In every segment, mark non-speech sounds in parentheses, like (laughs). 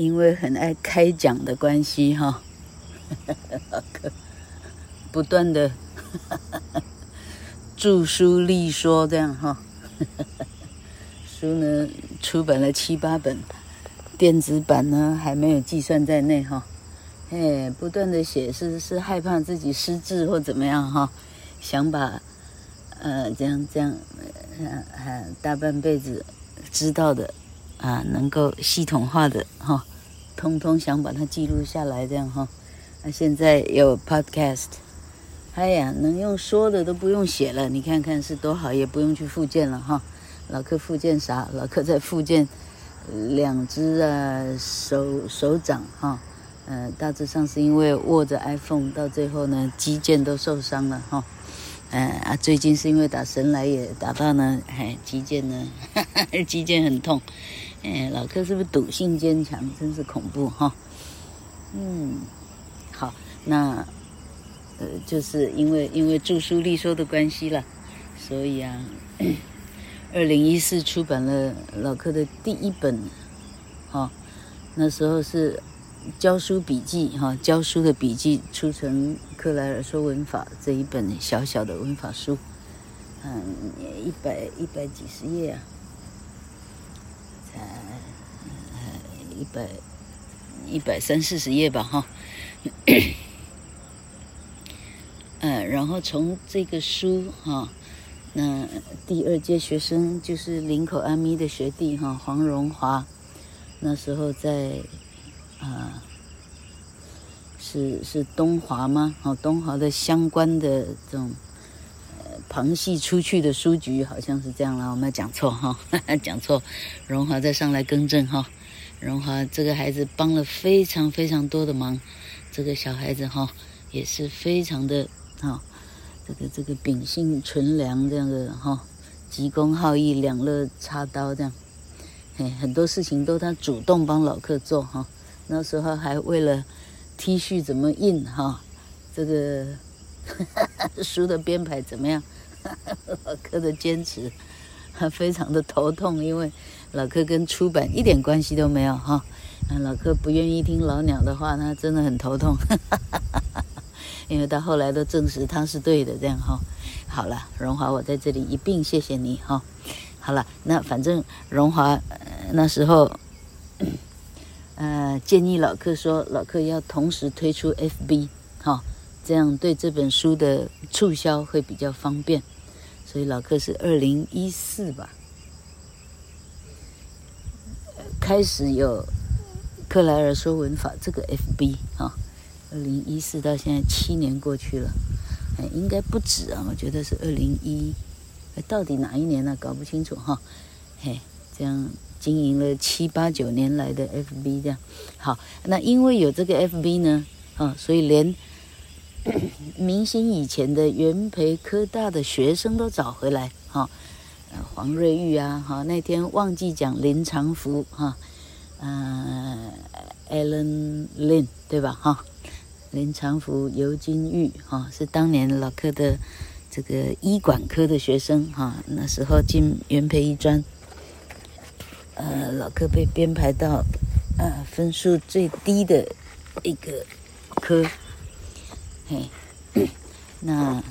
因为很爱开讲的关系哈，老 (laughs) 柯不断的 (laughs) 著书立说这样哈，书呢出版了七八本，电子版呢还没有计算在内哈，哎，不断的写是是害怕自己失智或怎么样哈，想把呃这样这样呃大半辈子知道的啊能够系统化的哈。通通想把它记录下来，这样哈。那现在有 podcast，哎呀，能用说的都不用写了，你看看是多好，也不用去复健了哈。老客复健啥？老客在复健两只啊手手掌哈，呃，大致上是因为握着 iPhone，到最后呢肌腱都受伤了哈。呃啊，最近是因为打神来也打到呢，哎，肌腱呢，哈哈，肌腱很痛。哎，老柯是不是赌性坚强？真是恐怖哈。嗯，好，那呃，就是因为因为著书立说的关系了，所以啊，(coughs) 二零一四出版了老柯的第一本，哈，那时候是教书笔记哈，教书的笔记出成克莱尔说文法这一本小小的文法书，嗯，一百一百几十页啊。一百一百三四十页吧，哈，嗯，(coughs) 然后从这个书哈，那第二届学生就是林口阿咪的学弟哈，黄荣华，那时候在啊，是是东华吗？哦，东华的相关的这种呃旁系出去的书局，好像是这样了，我没有讲错哈，(laughs) 讲错，荣华再上来更正哈。荣华这个孩子帮了非常非常多的忙，这个小孩子哈也是非常的哈，这个这个秉性纯良这样的哈，急公好义，两肋插刀这样，嘿，很多事情都他主动帮老客做哈。那时候还为了 T 恤怎么印哈，这个 (laughs) 书的编排怎么样，(laughs) 老客的坚持，他非常的头痛，因为。老柯跟出版一点关系都没有哈，老柯不愿意听老鸟的话，那真的很头痛，(laughs) 因为到后来都证实他是对的，这样哈。好了，荣华，我在这里一并谢谢你哈。好了，那反正荣华那时候，呃，建议老柯说，老柯要同时推出 FB 哈，这样对这本书的促销会比较方便，所以老柯是二零一四吧。开始有克莱尔说文法这个 FB 哈，二零一四到现在七年过去了，哎，应该不止啊，我觉得是二零一，到底哪一年呢？搞不清楚哈，嘿，这样经营了七八九年来的 FB 这样，好，那因为有这个 FB 呢，啊，所以连明星以前的元培科大的学生都找回来哈。黄瑞玉啊，哈，那天忘记讲林长福哈，嗯，Alan Lin 对吧？哈，林长福、尤金玉哈，是当年老柯的这个医管科的学生哈，那时候进元培医专，呃，老柯被编排到呃分数最低的一个科，嘿，(coughs) 那。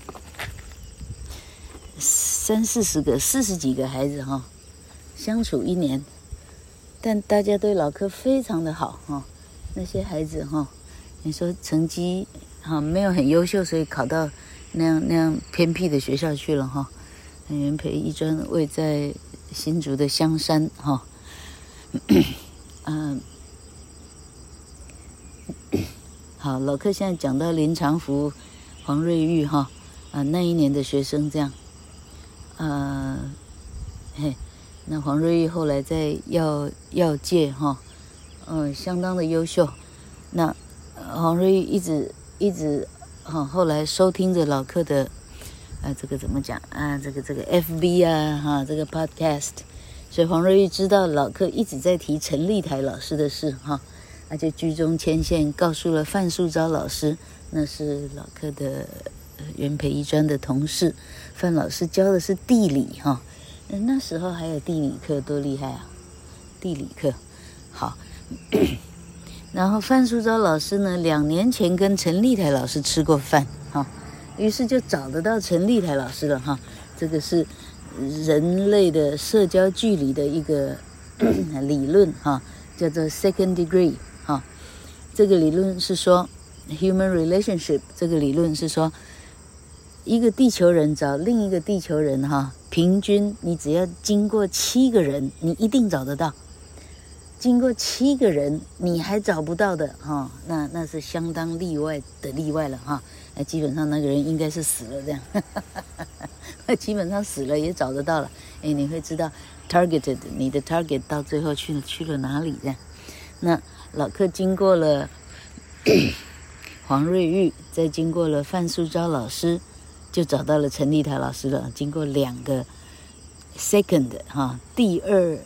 三四十个、四十几个孩子哈，相处一年，但大家对老柯非常的好哈。那些孩子哈，你说成绩哈没有很优秀，所以考到那样那样偏僻的学校去了哈。原培一专位在新竹的香山哈。嗯，(coughs) 好，老柯现在讲到林长福、黄瑞玉哈啊那一年的学生这样。呃，嘿，那黄瑞玉后来在药药界哈，嗯、相当的优秀。那黄瑞玉一直一直哈，后来收听着老客的，啊，这个怎么讲啊？这个这个 FB 啊，哈，这个 Podcast，所以黄瑞玉知道老客一直在提陈立台老师的事哈，那就居中牵线，告诉了范树昭老师，那是老柯的。元培一专的同事范老师教的是地理哈，那时候还有地理课，多厉害啊！地理课好，(coughs) 然后范淑昭老师呢，两年前跟陈立台老师吃过饭，哈，于是就找得到陈立台老师了，哈。这个是人类的社交距离的一个 (coughs) 理论，哈，叫做 second degree，哈。这个理论是说 human relationship，这个理论是说。一个地球人找另一个地球人，哈，平均你只要经过七个人，你一定找得到；经过七个人你还找不到的，哈，那那是相当例外的例外了，哈。那基本上那个人应该是死了这样，(laughs) 那基本上死了也找得到了。哎，你会知道 targeted 你的 target 到最后去了去了哪里这样。那老克经过了黄瑞玉，再经过了范素昭老师。就找到了陈立台老师了。经过两个 second 哈，第二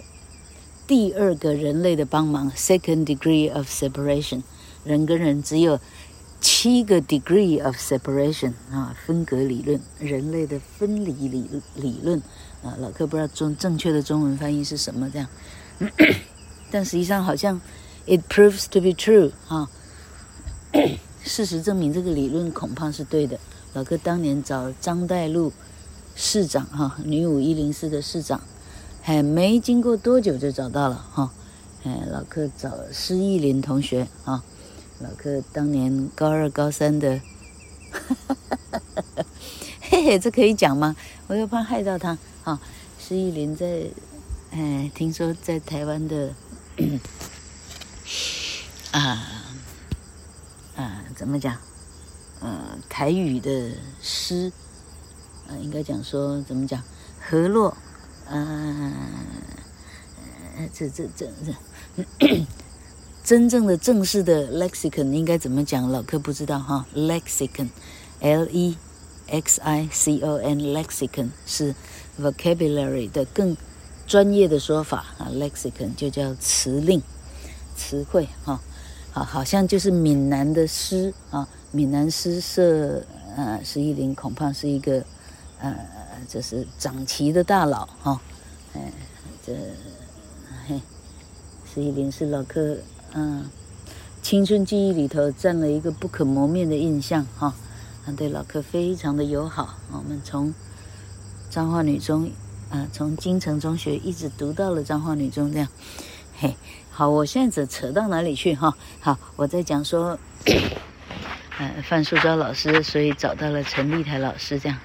第二个人类的帮忙，second degree of separation，人跟人只有七个 degree of separation 啊，分隔理论，人类的分离理理论啊，老克不知道中正确的中文翻译是什么这样，(coughs) 但实际上好像 it proves to be true 哈，事实证明这个理论恐怕是对的。老克当年找张岱鹿市长哈，女五一零四的市长，还没经过多久就找到了哈。哎，老克找施义林同学啊，老克当年高二高三的，哈哈哈哈哈嘿嘿，这可以讲吗？我又怕害到他啊。施义林在，哎，听说在台湾的，(coughs) 啊，怎么讲？呃，台语的诗，呃，应该讲说怎么讲？河洛，呃，呃，这这这这，(coughs) 真正的正式的 lexicon 应该怎么讲？老克不知道哈。lexicon，l e x i c o n，lexicon 是 vocabulary 的更专业的说法啊。lexicon 就叫词令、词汇哈。好，好像就是闽南的诗啊。闽南诗社，呃，施义林恐怕是一个，呃，就是掌旗的大佬哈，哎、这，嘿，施义林是老客，嗯、青春记忆里头占了一个不可磨灭的印象哈，他、对老客非常的友好，我们从彰化女中，啊、从金城中学一直读到了彰化女中这样，嘿，好，我现在只扯到哪里去哈、好，我在讲说。(coughs) 呃，范淑昭老师，所以找到了陈立台老师，这样。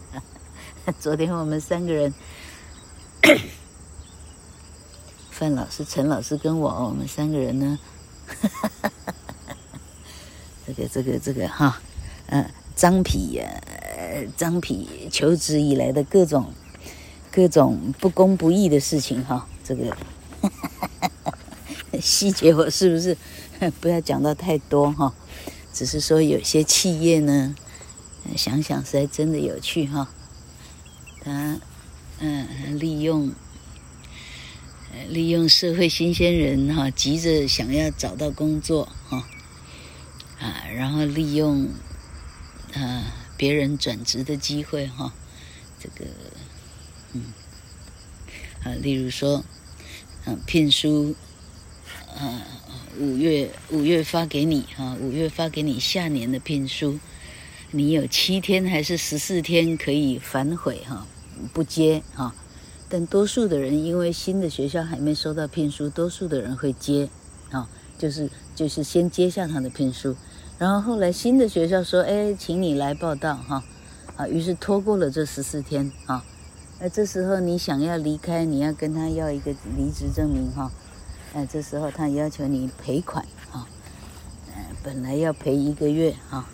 (laughs) 昨天我们三个人，(coughs) 范老师、陈老师跟我，我们三个人呢，(laughs) 这个、这个、这个哈，呃，张皮呀，张皮求职以来的各种各种不公不义的事情哈，这个细节我是不是 (laughs) 不要讲到太多哈？只是说有些企业呢，想想实在真的有趣哈。他嗯利用利用社会新鲜人哈，急着想要找到工作哈啊，然后利用啊别人转职的机会哈，这个嗯啊，例如说嗯聘书啊。五月五月发给你哈，五月发给你下年的聘书，你有七天还是十四天可以反悔哈，不接哈。但多数的人因为新的学校还没收到聘书，多数的人会接，啊，就是就是先接下他的聘书，然后后来新的学校说，哎，请你来报到哈，啊，于是拖过了这十四天啊，那这时候你想要离开，你要跟他要一个离职证明哈。哎，这时候他要求你赔款啊，呃，本来要赔一个月哈，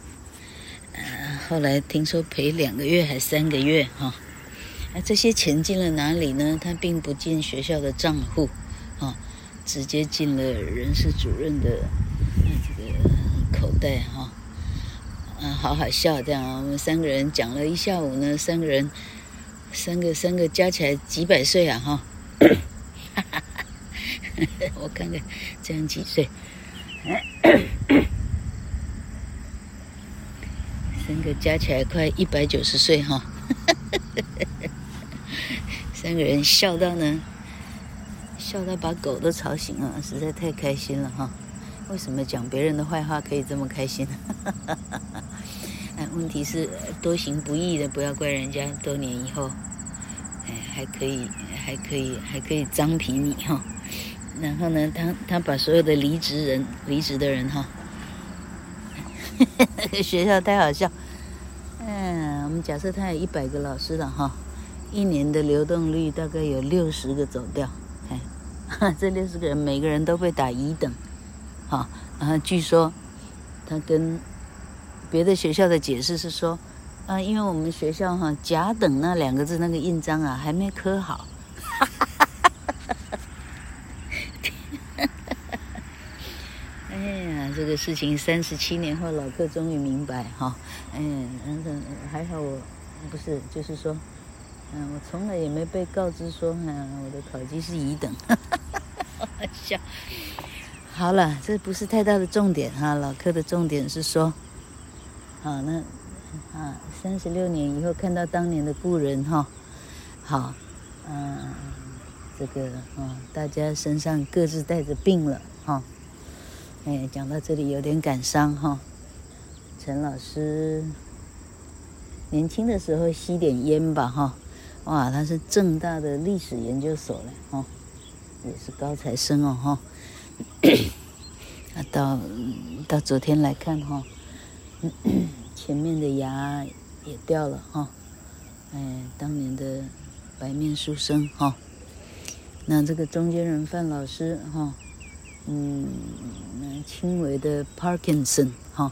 呃，后来听说赔两个月还三个月哈，那这些钱进了哪里呢？他并不进学校的账户啊，直接进了人事主任的这个口袋哈，啊，好好笑这样，我们三个人讲了一下午呢，三个人，三个三个加起来几百岁啊哈。(laughs) 我看看，这样几岁？(coughs) 三个加起来快一百九十岁哈！(laughs) 三个人笑到呢，笑到把狗都吵醒了，实在太开心了哈！为什么讲别人的坏话可以这么开心？(laughs) 哎，问题是多行不义的，不要怪人家。多年以后，哎，还可以，还可以，还可以臧皮你哈。然后呢，他他把所有的离职人、离职的人哈，那 (laughs) 个学校太好笑。嗯，我们假设他有一百个老师了哈，一年的流动率大概有六十个走掉。哎，(laughs) 这六十个人每个人都被打乙等，好，然后据说他跟别的学校的解释是说，啊，因为我们学校哈甲等那两个字那个印章啊还没刻好。事情三十七年后，老客终于明白哈，嗯嗯嗯，还好我不是，就是说，嗯，我从来也没被告知说，嗯，我的考级是乙等，哈哈哈哈笑。好了，这不是太大的重点哈，老客的重点是说，好那啊，三十六年以后看到当年的故人哈，好，嗯，这个啊，大家身上各自带着病了哈。哎，讲到这里有点感伤哈。陈老师年轻的时候吸点烟吧哈，哇，他是政大的历史研究所嘞哈，也是高材生哦哈。啊，到到昨天来看哈，前面的牙也掉了哈。哎，当年的白面书生哈，那这个中间人范老师哈。嗯，轻微的 Parkinson 哈，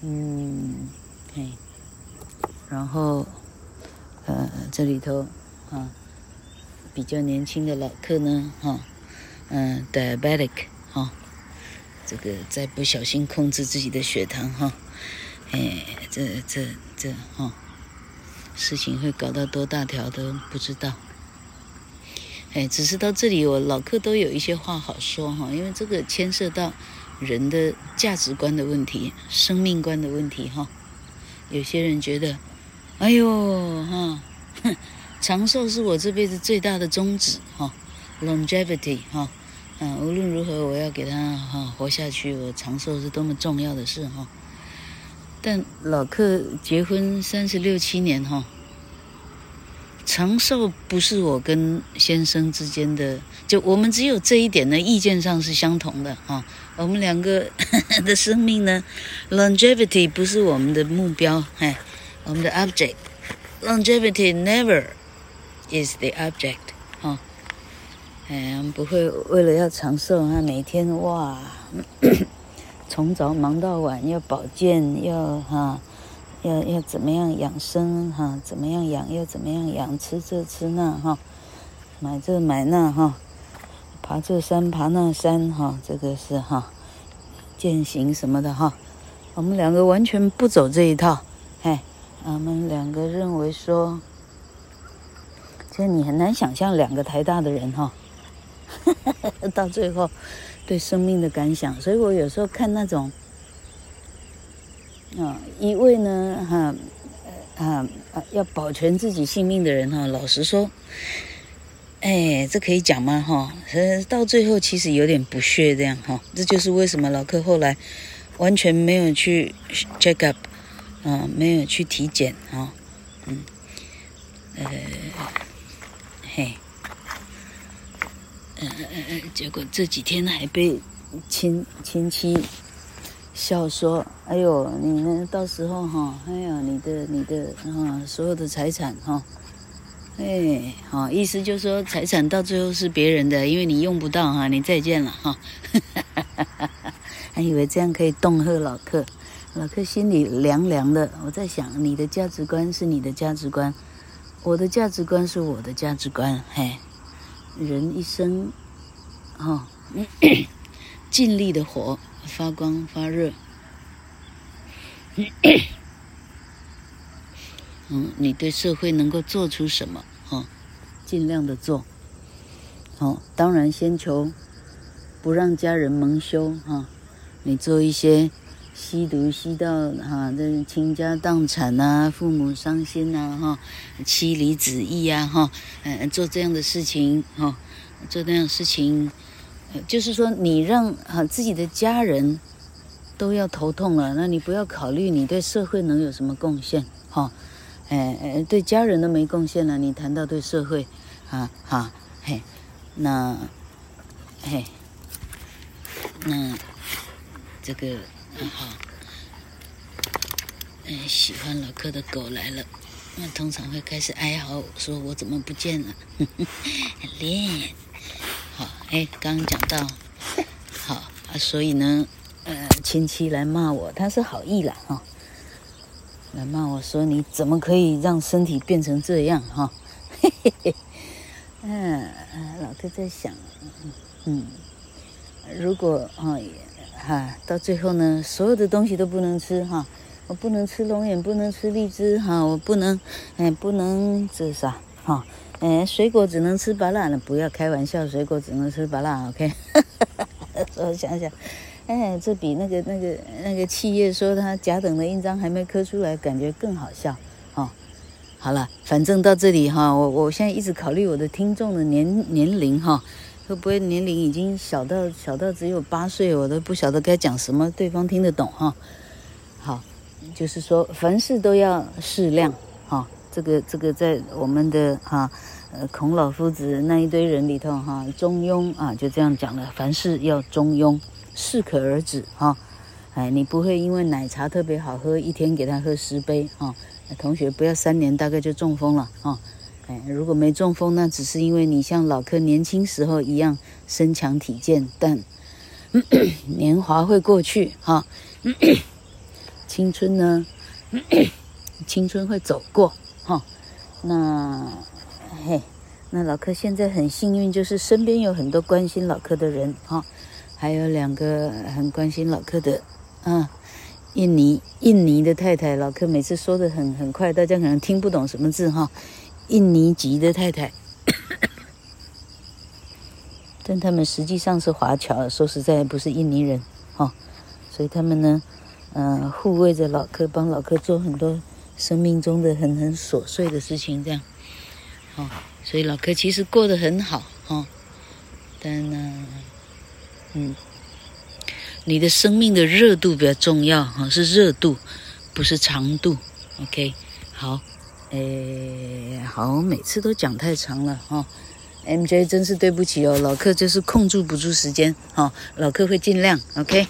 嗯，嘿，然后呃，这里头啊，比较年轻的老客呢哈，嗯，diabetic 哈，这个再不小心控制自己的血糖哈，哎，这这这哈，事情会搞到多大条都不知道。哎，只是到这里，我老客都有一些话好说哈，因为这个牵涉到人的价值观的问题、生命观的问题哈。有些人觉得，哎呦哈，哼，长寿是我这辈子最大的宗旨哈，longevity 哈，嗯，无论如何我要给他哈活下去，我长寿是多么重要的事哈。但老客结婚三十六七年哈。长寿不是我跟先生之间的，就我们只有这一点呢，意见上是相同的啊。我们两个 (laughs) 的生命呢，longevity 不是我们的目标，哎，我们的 object，longevity never is the object，哈，哎，我们不会为了要长寿啊，每天哇，(coughs) 从早忙到晚，要保健，要哈。要要怎么样养生哈？怎么样养？要怎么样养？吃这吃那哈？买这买那哈？爬这山爬那山哈？这个是哈？践行什么的哈？我们两个完全不走这一套，哎，我们两个认为说，其实你很难想象两个台大的人哈，(laughs) 到最后对生命的感想。所以我有时候看那种。啊，一位呢，哈，啊啊，要保全自己性命的人哈，老实说，哎，这可以讲吗？哈，呃，到最后其实有点不屑这样哈，这就是为什么老客后来完全没有去 check up，啊，没有去体检啊，嗯，呃，嘿，嗯嗯嗯，结果这几天还被亲亲戚。笑说：“哎呦，你呢？到时候哈，哎呀，你的你的啊，所有的财产哈，哎，好，意思就是说财产到最后是别人的，因为你用不到哈，你再见了哈。(laughs) 还以为这样可以恫吓老客，老客心里凉凉的。我在想，你的价值观是你的价值观，我的价值观是我的价值观。嘿，人一生，哈，(coughs) 尽力的活。”发光发热，(coughs) 嗯，你对社会能够做出什么？哈，尽量的做。好，当然先求不让家人蒙羞哈。你做一些吸毒吸到哈，这倾家荡产呐，父母伤心呐，哈，妻离子异呀，哈，嗯，做这样的事情哈，做这样事情。就是说你让啊自己的家人都要头痛了，那你不要考虑你对社会能有什么贡献，哈，哎哎，对家人都没贡献了，你谈到对社会，啊哈嘿，那嘿，那这个好，嗯，喜欢老柯的狗来了。那通常会开始哀嚎，说我怎么不见了？(laughs) 练，好，哎，刚刚讲到，好啊，所以呢，呃，亲戚来骂我，他是好意了，哈、来骂我说你怎么可以让身体变成这样，哈、嘿嘿嘿，嗯，老柯在想，嗯，如果，哈、到最后呢，所有的东西都不能吃，哈、我不能吃龙眼，不能吃荔枝，哈，我不能，哎，不能这是啥，哈，哎，水果只能吃芭乐了，不要开玩笑，水果只能吃芭乐，OK，(laughs) 我想想，哎，这比那个那个那个企业说他甲等的印章还没刻出来，感觉更好笑，哈，好了，反正到这里哈，我我现在一直考虑我的听众的年年龄哈，会不会年龄已经小到小到只有八岁，我都不晓得该讲什么，对方听得懂哈，好。就是说，凡事都要适量，哈、这个这个在我们的哈，呃，孔老夫子那一堆人里头，哈，中庸啊，就这样讲了，凡事要中庸，适可而止，哈、哦，哎，你不会因为奶茶特别好喝，一天给他喝十杯，哈、同学不要三年大概就中风了，哈、哦，哎，如果没中风，那只是因为你像老柯年轻时候一样身强体健，但咳 (coughs) 咳年华会过去，哈、哦。(coughs) 青春呢？(coughs) 青春会走过，哈、那嘿，那老柯现在很幸运，就是身边有很多关心老柯的人，哈、还有两个很关心老柯的，啊，印尼印尼的太太，老柯每次说的很很快，大家可能听不懂什么字，哈、印尼籍的太太，(coughs) 但他们实际上是华侨，说实在不是印尼人，哈、所以他们呢？嗯、呃，护卫着老柯，帮老柯做很多生命中的很很琐碎的事情，这样，哦，所以老柯其实过得很好，哦，但呢，嗯，你的生命的热度比较重要，哈、是热度，不是长度，OK，好，诶，好，我每次都讲太长了，哈、，MJ 真是对不起哦，老客就是控制不住时间，哈、老客会尽量，OK。